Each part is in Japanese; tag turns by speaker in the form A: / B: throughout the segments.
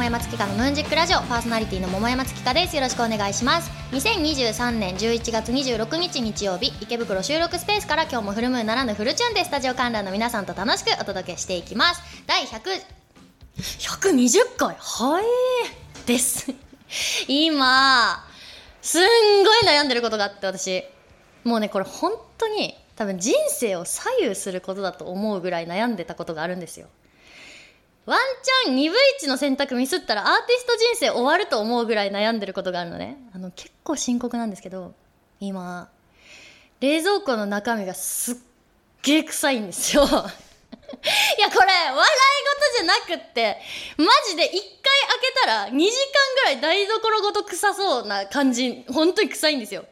A: 桃山月花のムーンジックラジオパーソナリティの桃山月花です。よろしくお願いします。2023年11月26日日曜日池袋収録スペースから今日もフルムーンならぬフルチューンでスタジオ観覧の皆さんと楽しくお届けしていきます。第100 120回？はいです。今すんごい悩んでることがあって私。もうねこれ本当に多分人生を左右することだと思うぐらい悩んでたことがあるんですよ。ワンチャン2分1の選択ミスったらアーティスト人生終わると思うぐらい悩んでることがあるのね。あの結構深刻なんですけど今冷蔵庫の中身がすっげえ臭いんですよ。いやこれ笑い事じゃなくってマジで1回開けたら2時間ぐらい台所ごと臭そうな感じ本当に臭いんですよ。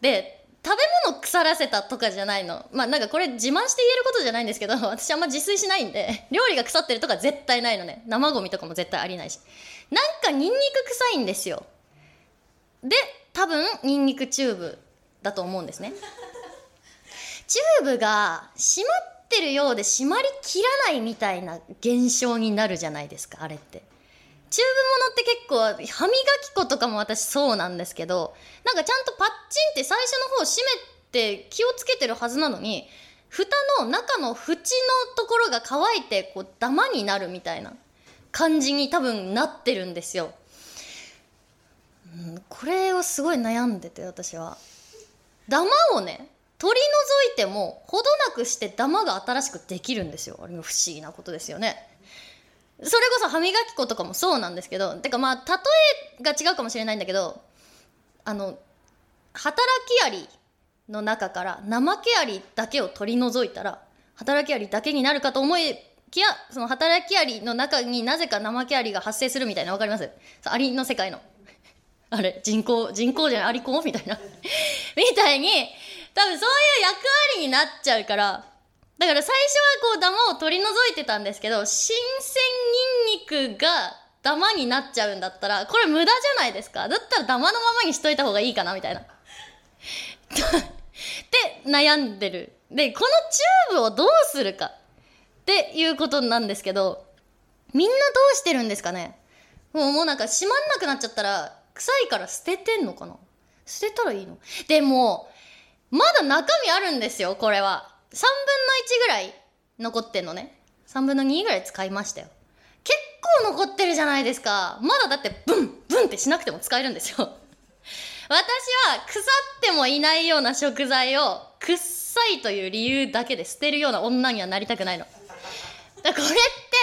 A: で食べ物腐らせたとかじゃないの。まあなんかこれ自慢して言えることじゃないんですけど 私あんま自炊しないんで料理が腐ってるとか絶対ないのね。生ゴミとかも絶対ありないし。なんかニンニク臭いんですよ。で多分ニンニクチューブだと思うんですね。チューブが閉まってるようで閉まりきらないみたいな現象になるじゃないですかあれって。チューブものって結構歯磨き粉とかも私そうなんですけどなんかちゃんとパッチンって最初の方閉めて気をつけてるはずなのに蓋の中の縁のところが乾いてこうダマになるみたいな感じに多分なってるんですよ。うん、これをすごい悩んでて私は。ダマをね取り除いてもほどなくしてダマが新しくできるんですよあれも不思議なことですよね。それこそ歯磨き粉とかもそうなんですけどてかまあ例えが違うかもしれないんだけどあの働きアリの中から怠けアリだけを取り除いたら働きアリだけになるかと思いきやその働きアリの中になぜか怠けアリが発生するみたいな分かります？アリの世界の。あれ人工人工じゃないアリコ？ンみたいな。みたいに多分そういう役割になっちゃうからだから最初はこうダマを取り除いてたんですけど新鮮ニンニクがダマになっちゃうんだったらこれ無駄じゃないですかだったらダマのままにしといた方がいいかなみたいな。で悩んでる。でこのチューブをどうするかっていうことなんですけどみんなどうしてるんですかねもうもうなんか閉まんなくなっちゃったら臭いから捨ててんのかな捨てたらいいのでもまだ中身あるんですよこれは。3分の1ぐらい残ってんのね。3分の2ぐらい使いましたよ。結構残ってるじゃないですか。まだだってブンブンってしなくても使えるんですよ。私は腐ってもいないような食材を臭いという理由だけで捨てるような女にはなりたくないの。だこれって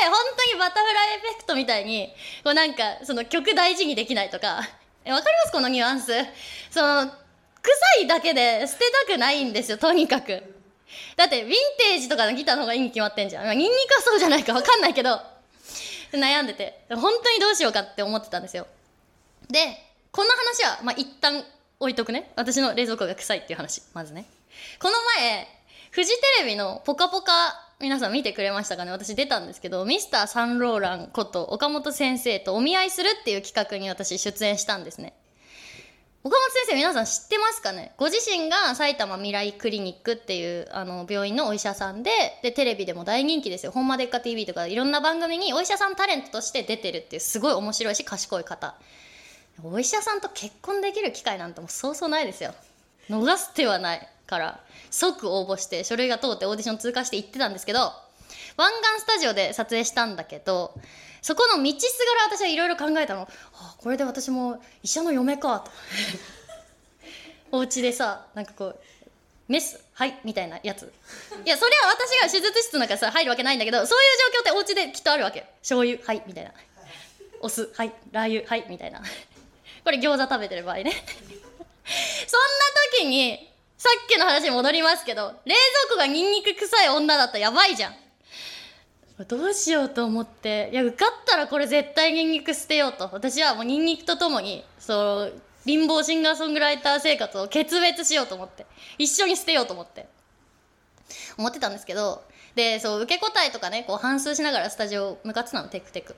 A: 本当にバタフライエフェクトみたいにこうなんかその曲大事にできないとか。えわかります？このニュアンス。その臭いだけで捨てたくないんですよとにかく。だってヴィンテージとかのギターの方がいいに決まってんじゃん。まあニンニクはそうじゃないか分かんないけど、悩んでて、本当にどうしようかって思ってたんですよ。で、この話は、まあ、一旦置いとくね。私の冷蔵庫が臭いっていう話、まずね。この前、フジテレビのポカポカ、皆さん見てくれましたかね私出たんですけど、ミスターサンローランこと岡本先生とお見合いするっていう企画に私出演したんですね。岡本先生皆さん知ってますかね？ご自身が埼玉未来クリニックっていうあの病院のお医者さんででテレビでも大人気ですよ「ほんまでっか TV」とかいろんな番組にお医者さんタレントとして出てるっていうすごい面白いし賢い方。お医者さんと結婚できる機会なんてもうそうそうないですよ。逃す手はないから即応募して書類が通ってオーディション通過して行ってたんですけど湾岸スタジオで撮影したんだけどそこの道すがら私はいろいろ考えたの、はあ、これで私も医者の嫁かと。お家でさなんかこうメスはいみたいなやつ。いやそれは私が手術室なんかさ入るわけないんだけどそういう状況ってお家できっとあるわけ。醤油はいみたいな。お酢はいラー油はいみたいな。これ餃子食べてる場合ね。そんな時にさっきの話に戻りますけど冷蔵庫がニンニク臭い女だったらやばいじゃん。どうしようと思って。いや受かったらこれ絶対ニンニク捨てようと。私はもうニンニクとともにそう貧乏シンガーソングライター生活を決別しようと思って。一緒に捨てようと思って。思ってたんですけど。でそう受け答えとかねこう反数しながらスタジオ向かってたのテクテク。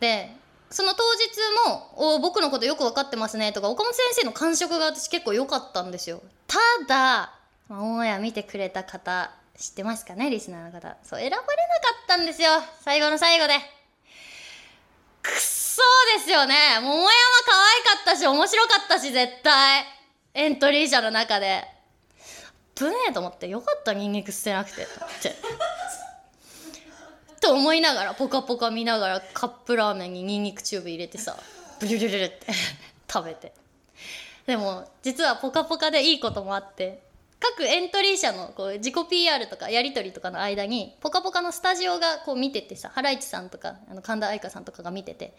A: でその当日も「お僕のことよく分かってますね」とか岡本先生の感触が私結構良かったんですよ。ただオンエア見てくれた方知ってますかねリスナーの方。そう選ばれなかったんですよ。最後の最後で。くっそーですよね。桃山可愛かったし面白かったし絶対。エントリー者の中で。ぶねえと思ってよかったニンニク捨てなくて。と思って。と思いながらポカポカ見ながらカップラーメンにニンニクチューブ入れてさブルルルルって食べて。でも実はポカポカでいいこともあって各エントリー者のこう自己 PR とかやり取りとかの間に「ぽかぽか」のスタジオがこう見ててさハライチさんとかあの神田愛花さんとかが見てて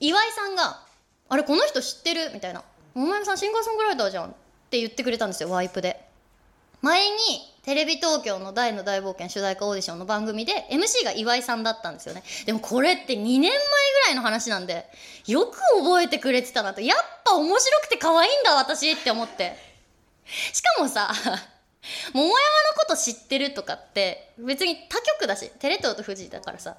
A: 岩井さんが「あれこの人知ってる?」みたいな「桃山さんシンガーソングライターじゃん」って言ってくれたんですよワイプで。前にテレビ東京の大の大冒険主題歌オーディションの番組で MC が岩井さんだったんですよねでもこれって2年前ぐらいの話なんでよく覚えてくれてたなとやっぱ面白くて可愛いんだ私って思ってしかもさ 桃山のこと知ってるとかって別に他局だしテレ東と富士だからさ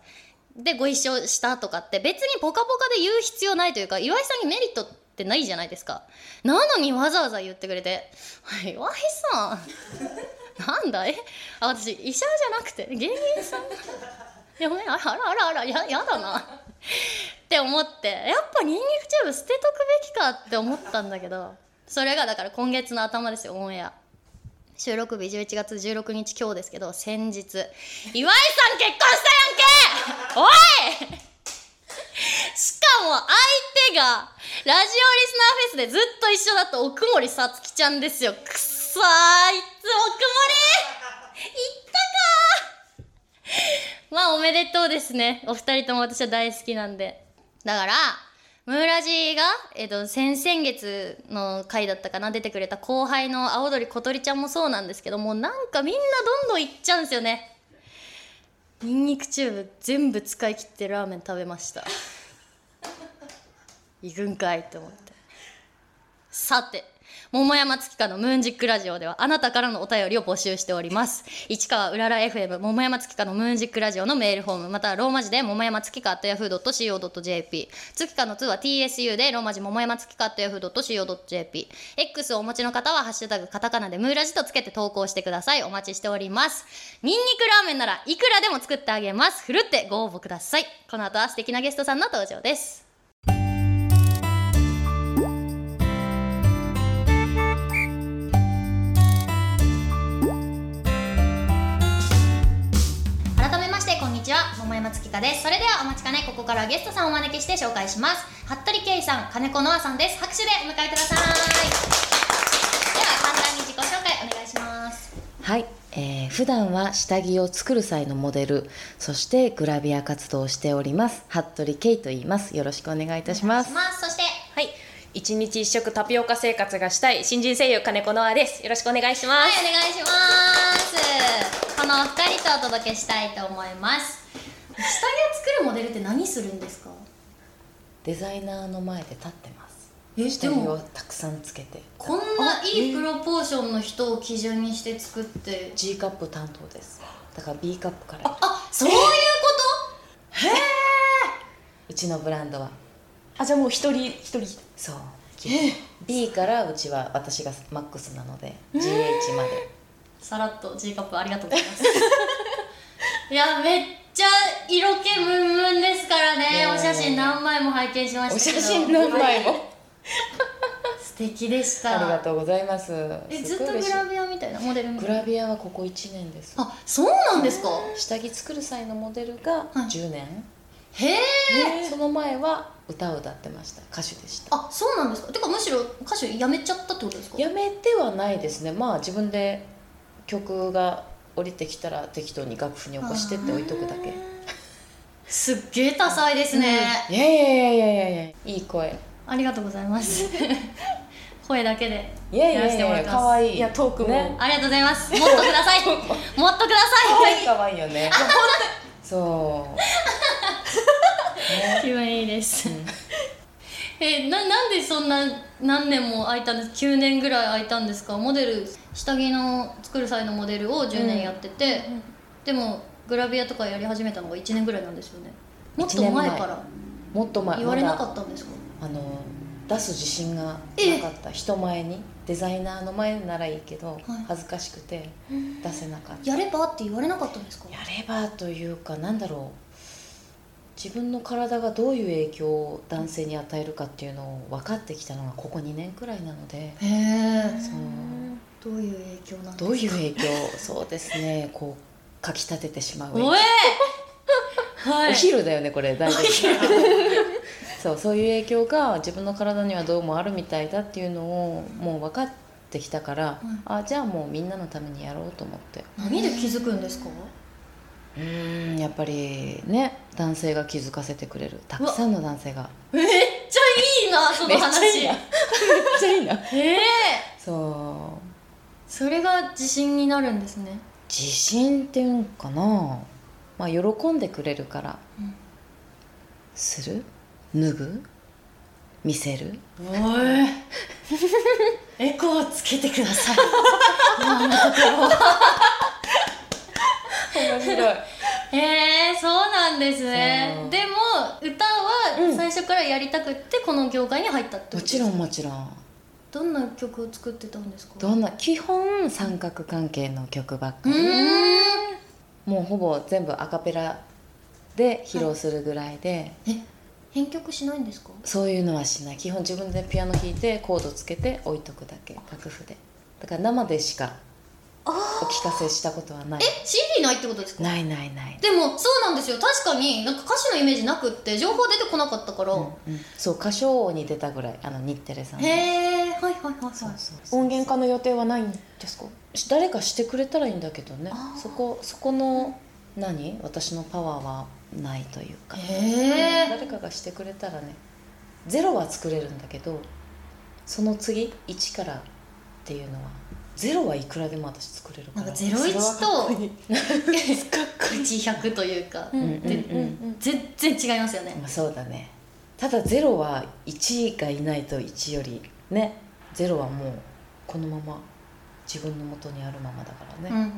A: でご一緒したとかって別に「ぽかぽか」で言う必要ないというか岩井さんにメリットってないじゃないですか。なのにわざわざ言ってくれて「岩井さん なんだえあ私医者じゃなくて芸人さん？いやあらあらあらややだな。って思ってやっぱニンニクチューブ捨てとくべきかって思ったんだけど。それがだから今月の頭ですよオンエア。収録日11月16日今日ですけど先日。岩井さん結婚したやんけ！おい！しかも相手がラジオリスナーフェスでずっと一緒だった奥森さつきちゃんですよ。くっそーあいつ奥森！行ったかまあおめでとうですね。お二人とも私は大好きなんで。だからムーラジが、えっと、先々月の回だったかな出てくれた後輩の青鳥小鳥ちゃんもそうなんですけどもうなんかみんなどんどんいっちゃうんですよね。ニンニクチューブ全部使い切ってラーメン食べました。行くんかいって思って。さて桃山月花のムーンジックラジオではあなたからのお便りを募集しております。市川うらら FM 桃山月花のムーンジックラジオのメールフォームまたはローマ字で桃山月花 yahoo.co.jp 月花の2は TSU でローマ字桃山月花 yahoo.co.jp X をお持ちの方はハッシュタグカタカナでムーラジとつけて投稿してください。お待ちしております。ニンニクラーメンならいくらでも作ってあげます。ふるってご応募ください。この後は素敵なゲストさんの登場です。ちは桃山月花です。それではお待ちかねここからゲストさんをお招きして紹介します。服部圭さん金子ノアさんです。拍手でお迎えください。では簡単に自己紹介お願いします。
B: はい、えー、普段は下着を作る際のモデルそしてグラビア活動をしております。服部圭と言います。よろしくお願いいたします。
A: そして
C: はい。一日一食タピオカ生活がしたい新人声優金子ノアです。よろしくお願いしま
A: はい
C: す。
A: お願いします。この二人とお届けしたいと思います下着を作るモデルって何するんですか？
B: デザイナーの前で立ってます。
A: え
B: 下着をたくさんつけて。
A: こんないいプロポーションの人を基準にして作って。
B: G カップ担当です。だから B カップから。
A: あそういうこと？
B: うちのブランドは。
C: あ、じゃあもう一人一人。
B: そう。B からうちは私がマックスなので GH まで。
A: さらっと G カップありがとうございます。いやめっちゃ色気ムンムンですからね。お写真何枚も拝見しま
B: お
A: したけど。
B: 写真何枚も？
A: 素敵でした。
B: ありがとうございます。
A: えずっとグラビアみたいなモデル
B: グラビアはここ1年です。
A: あそうなんですか？
B: 下着作る際のモデルが
A: はい。
B: 10年、
A: へえ
B: その前は歌を歌ってました。歌手でした。
A: あそうなんですか？てかむしろ歌手辞めちゃったってことですか？
B: やめてはないですね。まあ自分で曲が降りてきたら適当に楽譜に起こしてって置いとくだけ。
A: すっげえ多彩ですね、
B: いやいやいやいやいやいや。いい声。
A: ありがとうございます。声だけで
B: いや
A: らせてもらってます。
B: 可愛い。
C: いやトークも。
B: ね。
A: ありがとうございます。も。っとください。も。っとください。
B: 可愛い。よね。そう。
A: 気分いいです、えななんでそんな何年も空いたんです？9年ぐらい空いたんですか？モデル下着の作る際のモデルを10年やってて、でもグラビアとかやり始めたのが1年ぐらいなんですよね。もっと前から。
B: もっと前
A: 言われなか
B: ま
A: ったんですか？
B: だあの出す自信がなかった。人前に。デザイナーの前ならいいけど、恥ずかしくて出せなかった。
A: やればって言われなかったんですか？
B: やればというかなんだろう。自分の体がどういう影響を男性に与えるかっていうのを分かってきたのがここ2年くらいなので。
A: へえ
B: そう
A: どういう影響なんですか？
B: どういう影響？そうですね。こうかきたててしまう。
A: おえ！はい。
B: お昼だよねこれ大丈夫。そうそういう影響が自分の体にはどうもあるみたいだっていうのをもう分かってきたから、
A: うん。
B: あじゃあもうみんなのためにやろうと思って。
A: 何で気づくんですか？
B: うーんやっぱりね男性が気づかせてくれる。たくさんの男性が。
A: めっちゃいいなその話。
B: めっちゃいいな。
A: ええ
B: そう
A: それが自信になるんですね。
B: 自信っていうんかな。まあ喜んでくれるから、
A: うん
B: する？脱ぐ？見せる？
A: おい。エコーつけてください。
B: 面白い。
A: へえそうなんですね。でも歌
B: うん。
A: は最初からやりたくってこの業界に入ったってこと
B: もちろんもちろん
A: どんな曲を作ってたんですか？
B: どんな基本三角関係の曲ばっか
A: う
B: り、もうほぼ全部アカペラで披露するぐらいで、
A: え編曲しないんですか？
B: そういうのはしない。基本自分でピアノ弾いてコードつけて置いとくだけ楽譜で。だから生でしかお聞かせしたことはない。
A: え CD ないってことですか？
B: ないないない。
A: でもそうなんですよ。確かになんか歌詞のイメージなくって情報出てこなかったから、
B: うんうん。そう歌唱に出たぐらいあの日テレさんの。
A: へえはいはいはいはい。
B: そうそうそう。
C: 音源化の予定はないんですか？
B: 誰かしてくれたらいいんだけどね。そこそこの何？私のパワーはないというか。
A: へえ
B: 誰かがしてくれたらね。ゼロは作れるんだけどその次1からっていうのはゼロはいくらでも私作れるから。
A: なんか01と
C: いい。
A: 1100というか、
C: うん
B: うんうん。
A: で
B: うん
A: 全然違いますよね。
B: まあ、そうだね。ただゼロは1がいないと1よりねゼロはもうこのまま自分の元にあるままだからね、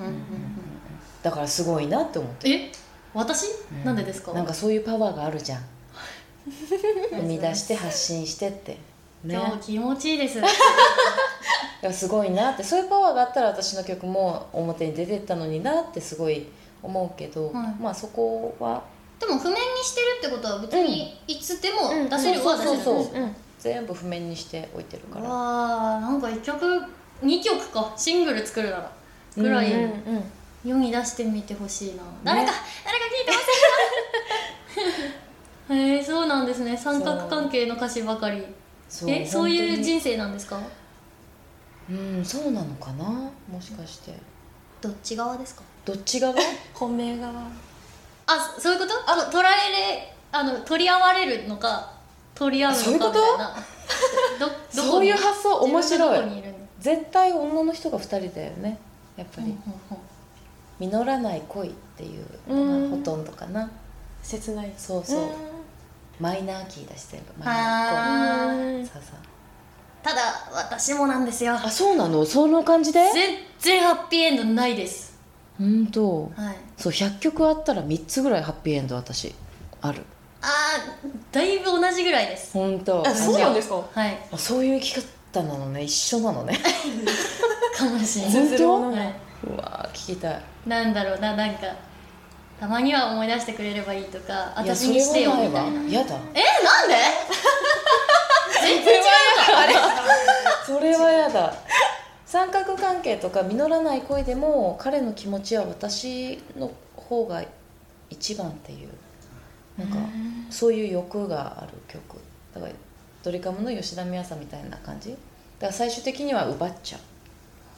B: だからすごいなって思って。
A: え？私、
B: うん。
A: なんでですか？
B: なんかそういうパワーがあるじゃん。生み出して発信してって。ね。
A: 今日気持ちいいです。
B: すごいなって。そういうパワーがあったら私の曲も表に出てったのになってすごい思うけど、
A: はい。
B: まあそこは
A: でも譜面にしてるってことは別にいつでも
C: うん
A: 出せるは出せるんです
B: そうそう。
C: うん
B: 全部譜面にしておいてるから。
A: わあなんか1曲2曲か。シングル作るなら。ぐらい。
B: うん
C: うん
A: 世に出してみてほしいな、誰か誰か聞いてませんか？へえそうなんですね。三角関係の歌詞ばかり。
B: そう。
A: えそういう
B: 本
A: 人生なんですか？
B: うんそうなのかな？もしかして。
A: どっち側ですか？
B: どっち側？
C: 本命側。
A: あそういうこと？と取られれあの取り合われるのか？取り合うのかみたい
B: そういうこと？
A: な
B: そういう発想面白い。絶対女の人が2人だよね。やっぱり、
A: うんうんうん。
B: 実らない恋っていう
C: うん
B: のがほとんどかな。
C: 切ない。
B: そうそう、マイナーキーだし全部マイ
A: あ
B: ナー
A: ー
C: うん。
B: そうそう。
A: ただ私もなんですよ。
B: あそうなの？その感じで？
A: 全然ハッピーエンドないです。
B: 本当。
A: はい。
B: そう100曲あったら3つぐらいハッピーエンド私ある
A: あーだいぶ同じぐらいです。
B: 本当。
C: あそうなんですか？
A: はい。
B: あそういう生き方なのね。一緒なのね。
A: かもしれない。
B: 本当？
A: はい、
B: うわー聞きたい。
A: なんだろう。ななんかたまには思い出してくれればいいとか私にしてよ。みたいな
B: ないわ。やだ。
A: えなんで？全然違うかあれ
B: それはやだ。三角関係とか実らない恋でも彼の気持ちは私の方が一番っていうなんかそういう欲がある曲。だからドリカムの吉田美和さんみたいな感じ？だから最終的には奪っちゃう。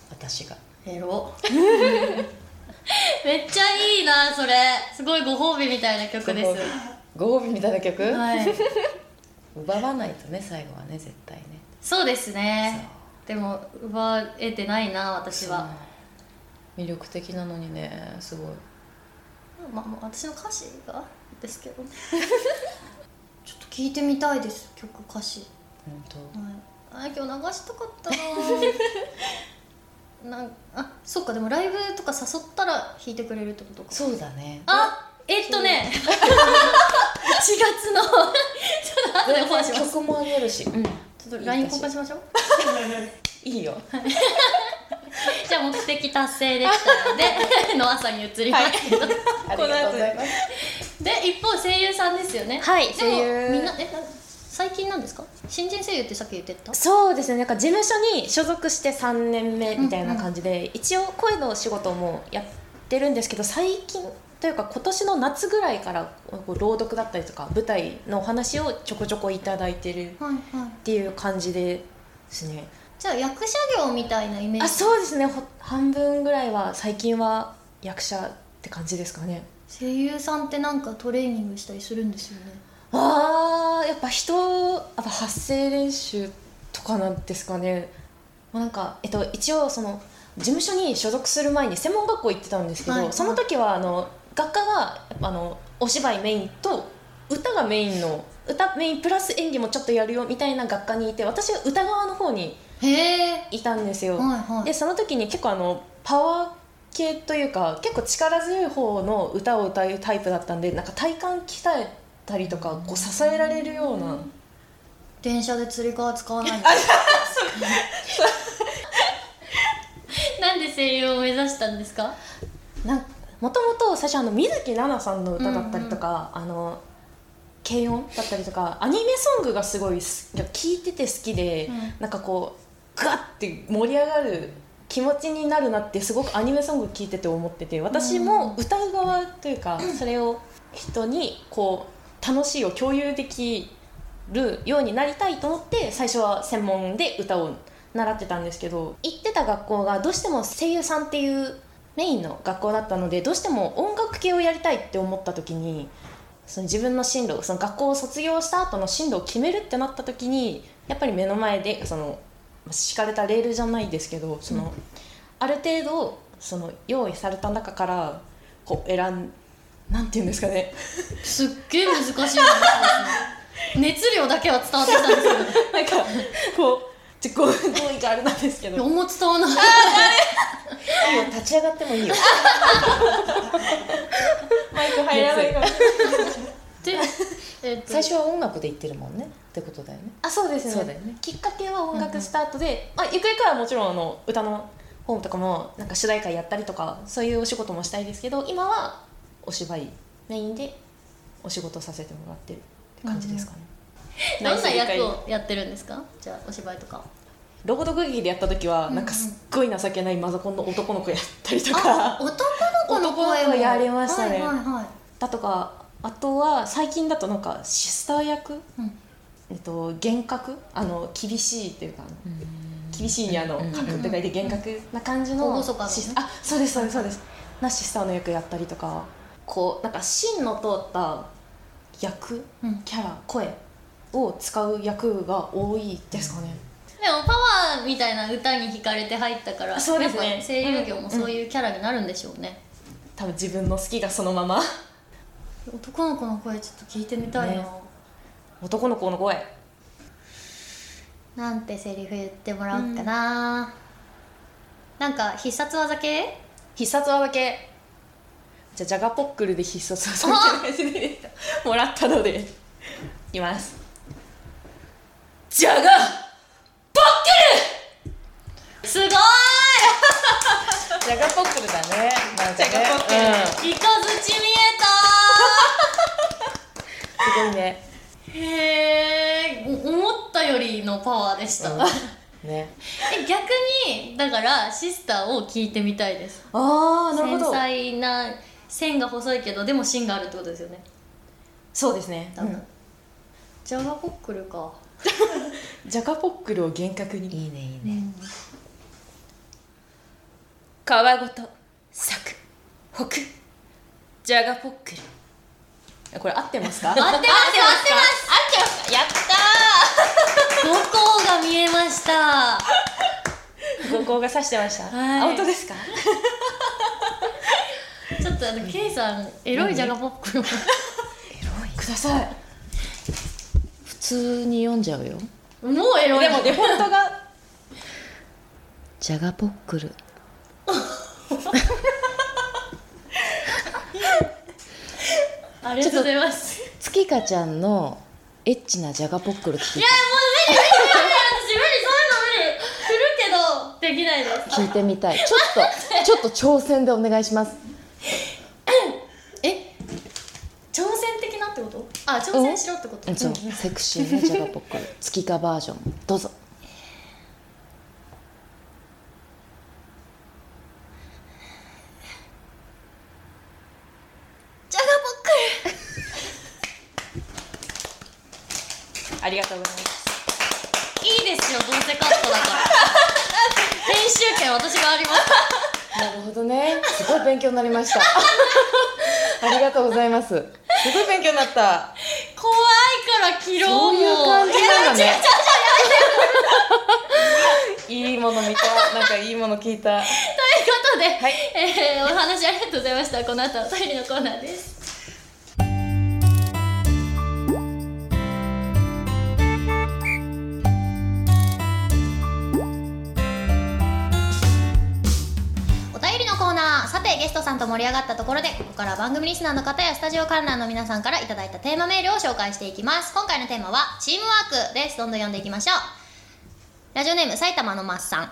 B: 私が。
A: ヘロ。めっちゃいいなそれ。すごいご褒美みたいな曲です。
B: ご褒美。みたいな曲、
A: はい。
B: 奪わないとね最後はね絶対ね。
A: そうですね。でも奪えてないな私は。
B: 魅力的なのにねすごい。
A: まあまあ私の歌詞が？ですけど。ね ちょっと聞いてみたいです曲歌詞。
B: 本当。
A: はい、あ今日流したかったななんあそっかでもライブとか誘ったら弾いてくれるってことか。
B: そうだね。
A: あえっとね。1 月の。ちょっと後でオファーします
B: 曲もあげるし、うん、
A: ちょっと LINE 交換しましょう。
B: いいよ。
A: じゃあ目的達成できたのでの朝に移りますけど、
B: ありがとうございます
A: で一方声優さんですよね。
C: はい
A: でも
C: 声優。
A: みんなえな最近なんですか？新人声優ってさっき言ってた。
C: そうですねなんか事務所に所属して3年目みたいな感じで、一応声の仕事もやってるんですけど最近というか今年の夏ぐらいから朗読だったりとか舞台のお話をちょこちょこいただいてるっていう感じですね。
A: じゃあ役者業みたいなイメージ。
C: あそうですね。ほ半分ぐらいは最近は役者って感じですかね
A: 声優さんってなんかトレーニングしたりするんですよね？
C: あーやっぱ人やっぱ発声練習とかなんですかね。まあなんか、えっと、一応その事務所に所属する前に専門学校行ってたんですけど、
A: はい。はい
C: その時はあの学科がやっぱあのお芝居メインと歌がメインの歌メインプラス演技もちょっとやるよみたいな学科にいて私は歌側の方にいたんですよ、
A: はいはい。
C: でその時に結構あのパワー系というか結構力強い方の歌を歌うタイプだったんでなんか体幹鍛えたりとかこう支えられるような、
A: 電車でつり革使わない。なんで声優を目指したんですか？
C: なんもともと最初あの水木奈々さんの歌だったりとか、あの軽音だったりとかアニメソングがすごいす聴いてて好きで、
A: うん。
C: なんかこうガッて盛り上がる気持ちになるなってすごくアニメソング聴いてて思ってて私も歌う側というか、それを人にこう楽しいを共有できるようになりたいと思って最初は専門で歌を習ってたんですけど行ってた学校がどうしても声優さんっていうメインの学校だったのでどうしても音楽系をやりたいって思った時にその自分の進路その学校を卒業した後の進路を決めるってなった時にやっぱり目の前でその敷かれたレールじゃないですけどその、ある程度その用意された中からこう選んなんていうんですかね。
A: すっげえ難しい話ですね。熱量だけは伝わってきたんですけど。
C: なんかこう自己合意があれなんですけど。
A: あんま伝わらない
B: いいよ立ち上がってもいいよ。
C: マイク入らないから
A: で、えっと
B: 最初は音楽で言ってるもんねってことだよね。
C: あそうですね。
B: そうだよね。
C: きっかけは音楽スタートで、まあ、ゆくゆくはもちろんあの歌の本とかもなんか主題歌やったりとかそういうお仕事もしたいですけど今はお芝居メインでお仕事させてもらってるって感じですかね、
A: どんな役
C: ナイス理解
A: をやってるんですか？じゃあお芝居とか。
C: 朗読劇でやった時はなんかすっごい情けないマザコンの男の子やったりと
A: あ
C: か
A: 男の子の声も
C: やりましたね。
A: はいはいはい。
C: だとかあとは最近だとなんかシスター役、
A: うん
C: えっと、厳格あの厳しいっていうか厳しいにあの
B: うん。
C: 格って書いて厳格な感じの
A: 厳かなね。
C: シスあそうですそうですそうです。なシスターの役やったりとか。こうなんか芯の通った役？
A: うん。
C: キャラ声を使う役が多いですかね、
A: でもパワーみたいな歌に惹かれて入ったから
C: そうですね。
A: 声優業もそういうキャラになるんでしょうね、
C: 多分自分の好きがそのまま。
A: 男の子の声ちょっと聞いてみたいな、
C: ね男の子の声。
A: なんてセリフ言ってもらおうかな、なんか必殺技系？
C: 必殺技系。じゃあジャガポックルで必殺技みたいな感じで もらったので。いきます。ジャガポッ
A: すごい！
B: ジャガポックルだね。ね。
C: ジャガポックル。
B: うん。
A: イカズチ見
C: すごいね。
A: えたへえ思ったよりのパワーでした、
B: ね。
A: え逆にだからシスターを聞いてみたいです。
C: ああなるほ
A: 繊
C: ど
A: 細な線が細いけどでも芯があるってことですよね。
C: そうですね、
A: 多分、ジャガポックルか。
C: ジャガポックルを厳格に。
B: いいねいいね。
C: 皮ごと咲くほくジャガポックルこれ合ってますか？合ってます
A: 合ってます。
C: 合ってますか？やった
A: 五光が見えました。
C: ー五光が指してました、
A: はい。
C: あ本当ですか？
A: ちょっとあの K さんエロいジャガポックルを
C: ください。
B: 普通に読んじゃうよ。
A: もうエロい。
C: でもデフォルトが
B: ジャガポックル
A: ありがとうございます。いや
B: 月香ちゃんのエッチなジャガポックル聞い
A: もう無理無理無理私無理そういうの無理。するけどできないです。
B: た聞いてみたい。ちょっとちょっと挑戦でお願いします。
A: え挑戦あ挑戦しろってこと、
B: うんそう。セクシーなジャガポックル。月花バージョン。どうぞ
A: ジャガポックル
C: ありがとうございます
A: いいですよどうせカットだから編集権私があります
B: なるほどねすごい勉強になりましたありがとうございます。すごい勉強になった。
A: 怖いから切ろうも
B: そういう感じなんだね。
A: い
B: いいもの見た。なんかいいもの聞いた。
A: ということで、
B: はい。
A: えーお話ありがとうございました。この後はお便りのコーナーですさてゲストさんと盛り上がったところでここから番組リスナーの方やスタジオ観覧の皆さんからいただいたテーマメールを紹介していきます。今回のテーマはチームワークです。どんどん読んでいきましょう。ラジオネーム埼玉のマッさん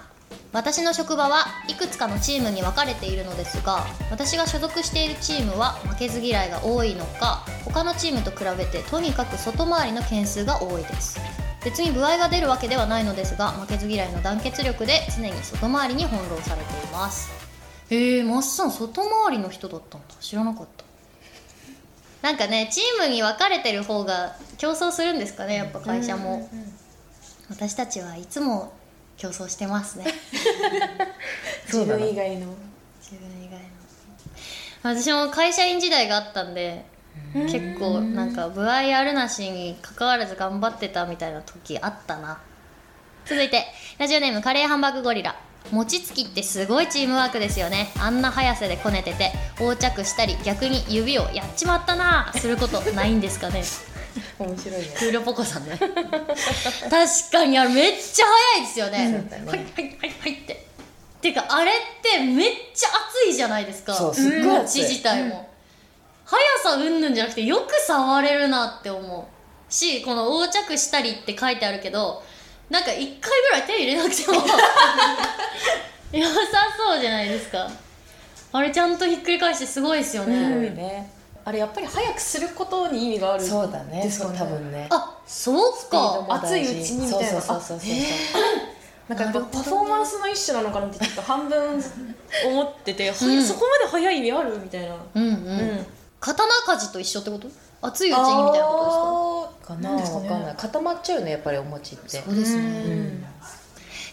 A: 私の職場はいくつかのチームに分かれているのですが私が所属しているチームは負けず嫌いが多いのか他のチームと比べてとにかく外回りの件数が多いです。別に具合が出るわけではないのですが負けず嫌いの団結力で常に外回りに翻弄されています。へえマッさん外回りの人だったんだ知らなかった。なんかねチームに分かれてる方が競争するんですかねやっぱ会社も、私たちはいつも競争してますね。
C: 自分以外の。
A: 自分以外の。私も会社員時代があったんで結構なんか具合あるなしに関わらず頑張ってたみたいな時あったな。続いてラジオネームカレーハンバーグゴリラ餅つきってすごいチームワークですよね。あんな速さでこねてて横着したり逆に指をやっちまったなすることないんですかね。
B: 面白いね。
A: クールポコさんね。確かにあれめっちゃ速いですよね。
B: ね。
A: はいはいはいはいって。てかあれってめっちゃ熱いじゃないですか。
B: そうすっごい熱い。
A: 餅自体も、速さうんぬんじゃなくてよく触れるなって思う。しこの横着したりって書いてあるけどなんか一回ぐらい手入れなくても良さそうじゃないですか。あれちゃんとひっくり返してすごいですよね、
B: すごいね
C: あれやっぱり早くすることに意味がある
B: そうだね。そう
C: ですかね。
B: 多分ね。
A: あそうか。
C: 熱いうちにみたいな。
B: そうそうそうそうそう
C: なんかやっぱパフォーマンスの一種なのかなってちょっと半分思ってて、は
A: うん
C: そこまで早い意味あるみたいな、
A: うんうん、
C: うん。
A: 刀鍛冶と一緒ってこと？熱いうちにみたいなことですか？
B: かな
C: ね
B: わかんない固まっちゃうよねやっぱりお餅って。
A: そうですね、
C: うん。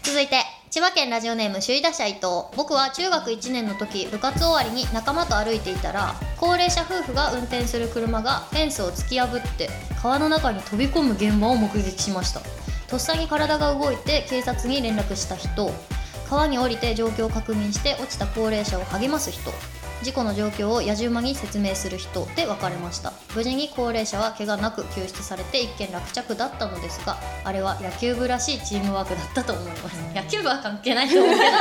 A: 続いて千葉県ラジオネーム首位打者伊藤。僕は中学1年の時部活終わりに仲間と歩いていたら高齢者夫婦が運転する車がフェンスを突き破って川の中に飛び込む現場を目撃しました。とっさに体が動いて警察に連絡した人。川に降りて状況を確認して落ちた高齢者を励ます人。事故の状況を野じ馬に説明する人で分かれました。無事に高齢者は怪我なく救出されて一件落着だったのですがあれは野球部らしいチームワークだったと思います。野球部は関係ないと思うけど。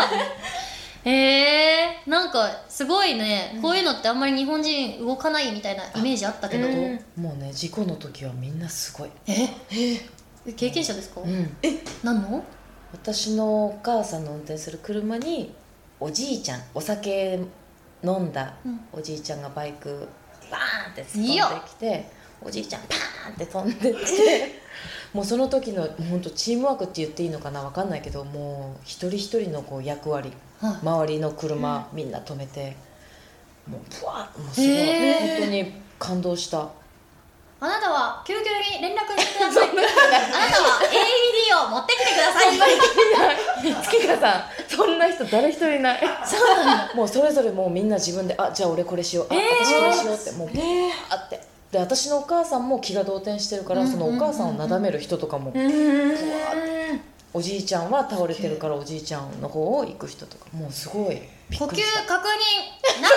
A: へえー、なんかすごいね、こういうのってあんまり日本人動かないみたいなイメージあったけど、
C: うん。
B: もうね事故の時はみんなすごい。
A: え？え？経験者ですか、
B: うん。
A: 何の？
B: 私のお母さんの運転する車におじいちゃんお酒飲んだ
A: うん。
B: おじいちゃんがバイクバーンって突っ込んできておじいちゃんパーンって飛んでって もうその時の本当チームワークって言っていいのかな分かんないけどもう一人一人のこう役割
A: はい。
B: 周りの車、みんな止めてもうブワーもうすごい。
A: へー。
B: 本当に感動した
A: あなたは救急に連絡してください。あなたは AED を持ってきてください。
B: 月川さんそんな人誰一人いない。
A: そうなんだ。
B: もうそれぞれもうみんな自分であじゃあ俺これしよう。あ、
A: えー。
B: 私これしようって。もうバー。ってで私のお母さんも気が動転してるから、
A: うん
B: そのお母さんをなだめる人とかも、
C: うん
B: おじいちゃんは倒れてるからおじいちゃん。の方を行く人とかもうすごいび
A: 呼吸確認なし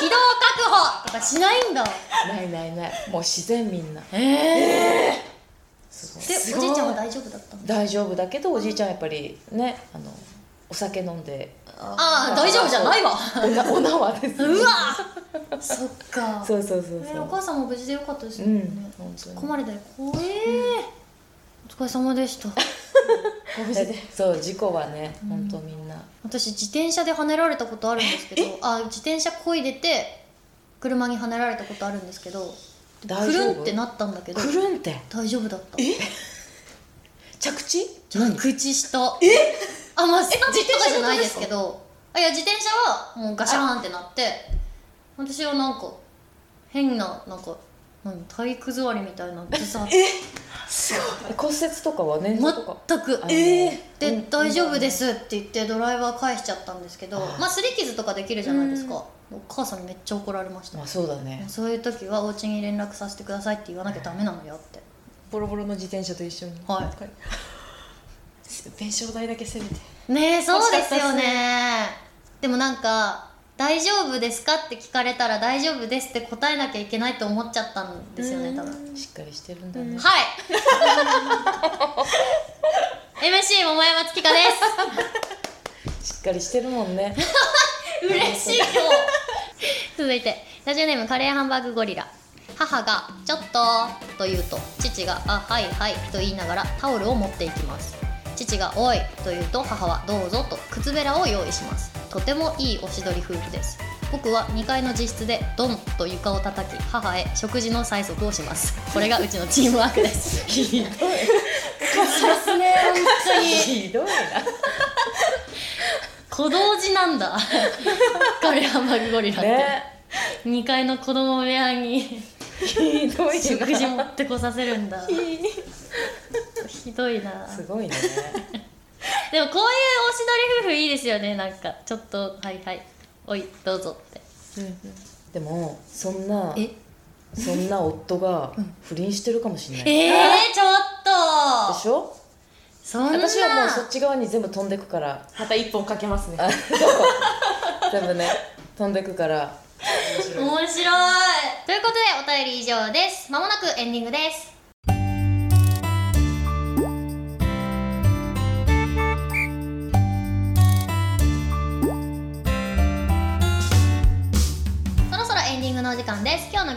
A: 気道確保とかしないんだ。
B: たないないない。もう自然みんな。
A: ええ
B: す
A: ですおじいちゃんは大丈夫だったんだ
B: 大丈夫だけどおじいちゃんはやっぱりねあのお酒飲んで。
A: ああ大丈夫じゃないわ。
B: おなお縄です
A: うわ！そっか。
B: そうそうそう
A: えーお母さんも無事でよかったですね、
B: うん本当に。
A: ここまでだよ怖えお疲れ様でした
C: ご無事で
B: そう事故はね本当みんな。
A: 私自転車で跳ねられたことあるんですけどあ自転車こいでて車に跳ねられたことあるんですけど
B: 大丈夫？
A: くるんってなったんだけど
B: くるんって？
A: 大丈夫だった。
B: 着地？
A: 着地したあまあスタッフとかじゃないですけどあいや自転車はもうガシャーンってなって私はなんか変ななんか何体育座りみたいなってさ。
B: 骨折とかは捻挫とか
A: 全く
B: あの
A: で
B: うん。
A: 大丈夫ですって言ってドライバー返しちゃったんですけどまあ擦り傷とかできるじゃないですか。お母さんにめっちゃ怒られました。
B: まあそうだね。
A: そういう時はお家に連絡させてくださいって言わなきゃダメなのよって。
C: ボロボロの自転車と一緒に。
A: はい。
C: 弁償代だけせめて。
A: ねえそうですよね。でもなんか「大丈夫ですか?」って聞かれたら「大丈夫です」って答えなきゃいけないと思っちゃったんですよね多分。
B: しっかりしてるんだね。
A: はい。MC 桃山月花で
B: しっかりしてるもんね。
A: す 嬉しい。よ続いてラジオネームカレーハンバーグゴリラ。母が「ちょっと」と言うと父が「あはいはい」と言いながらタオルを持っていきます。父が「おい」と言うと母は「どうぞ」と靴べらを用意しますとてもいいおしどり夫婦です。僕は2階の自室でドンと床を叩き母へ食事の催促をします。これがうちのチームワークです。
B: ひどい。
A: ですね本当に。
B: ひどいな。
A: 小道寺なんだ。カレーハンバーグゴリラって、
B: ね。
A: 2階の子供部屋に
B: ひどいな。
A: 食事持ってこさせるんだ。ひどいな。
B: すごいね
A: でもこういうおしどり夫婦いいですよね。なんかちょっとはいはい。おいどうぞって。
B: でもそんな
A: え？
B: そんな夫が不倫してるかもしれない、
A: えー、ちょっと！
B: でしょ？
A: そんな。
B: 私はもうそっち側に全部飛んでくから。
C: また一本かけますね。
B: 全部ね飛んでくから。
A: 面白い。ということでお便り以上です。まもなくエンディングです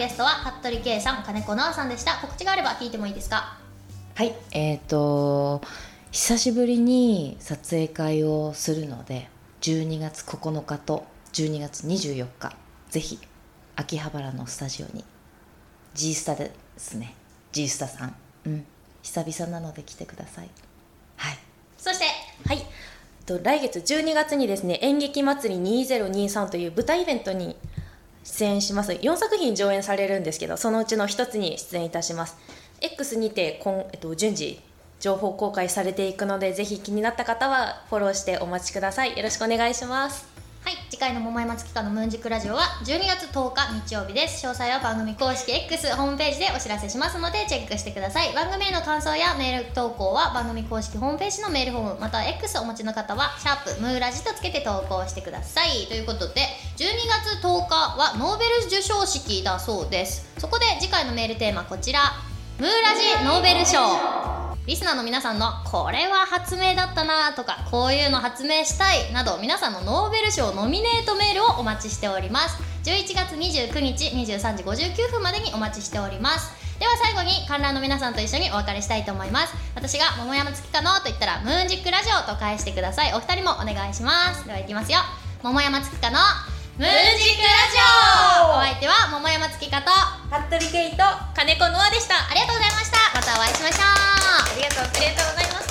A: ゲストは服部圭さん金子直さんでした。告知があれば聞いてもいいですか？
B: はいえっ、ー、と久しぶりに撮影会をするので12月9日と12月24日ぜひ秋葉原のスタジオに G スタですね。G スタさん。うん。久々なので来てください。はい。
A: そして
C: はい。と来月12月にですね演劇祭り2023という舞台イベントに出演します。4作品上演されるんですけどそのうちの1つに出演いたします。X にて今、えっと、順次情報公開されていくのでぜひ気になった方はフォローしてお待ちください。よろしくお願いします。
A: はい次回の桃山月花のムーンジクラジオは12月10日日曜日です。詳細は番組公式 X ホームページでお知らせしますのでチェックしてください。番組への感想やメール投稿は番組公式ホームページのメールフォームまたは X お持ちの方は「シャープムーラジ」とつけて投稿してください。ということで12月10日はノーベル授賞式だそうです。そこで次回のメールテーマこちら。ムーラジノーベル賞。リスナーの皆さんのこれは発明だったなとかこういうの発明したいなど皆さんのノーベル賞ノミネートメールをお待ちしております。11月29日23時59分までにお待ちしております。では最後に観覧の皆さんと一緒にお別れしたいと思います。私が桃山月花のと言ったらムーンジックラジオと返してください。お二人もお願いします。ではいきますよ。桃山月花のムーンジックラジオ。お相手は桃山月花と
C: 服部圭と金子ノアでした。
A: ありがとうございました。またお会いしましょう。
C: ありがとうありがとうございます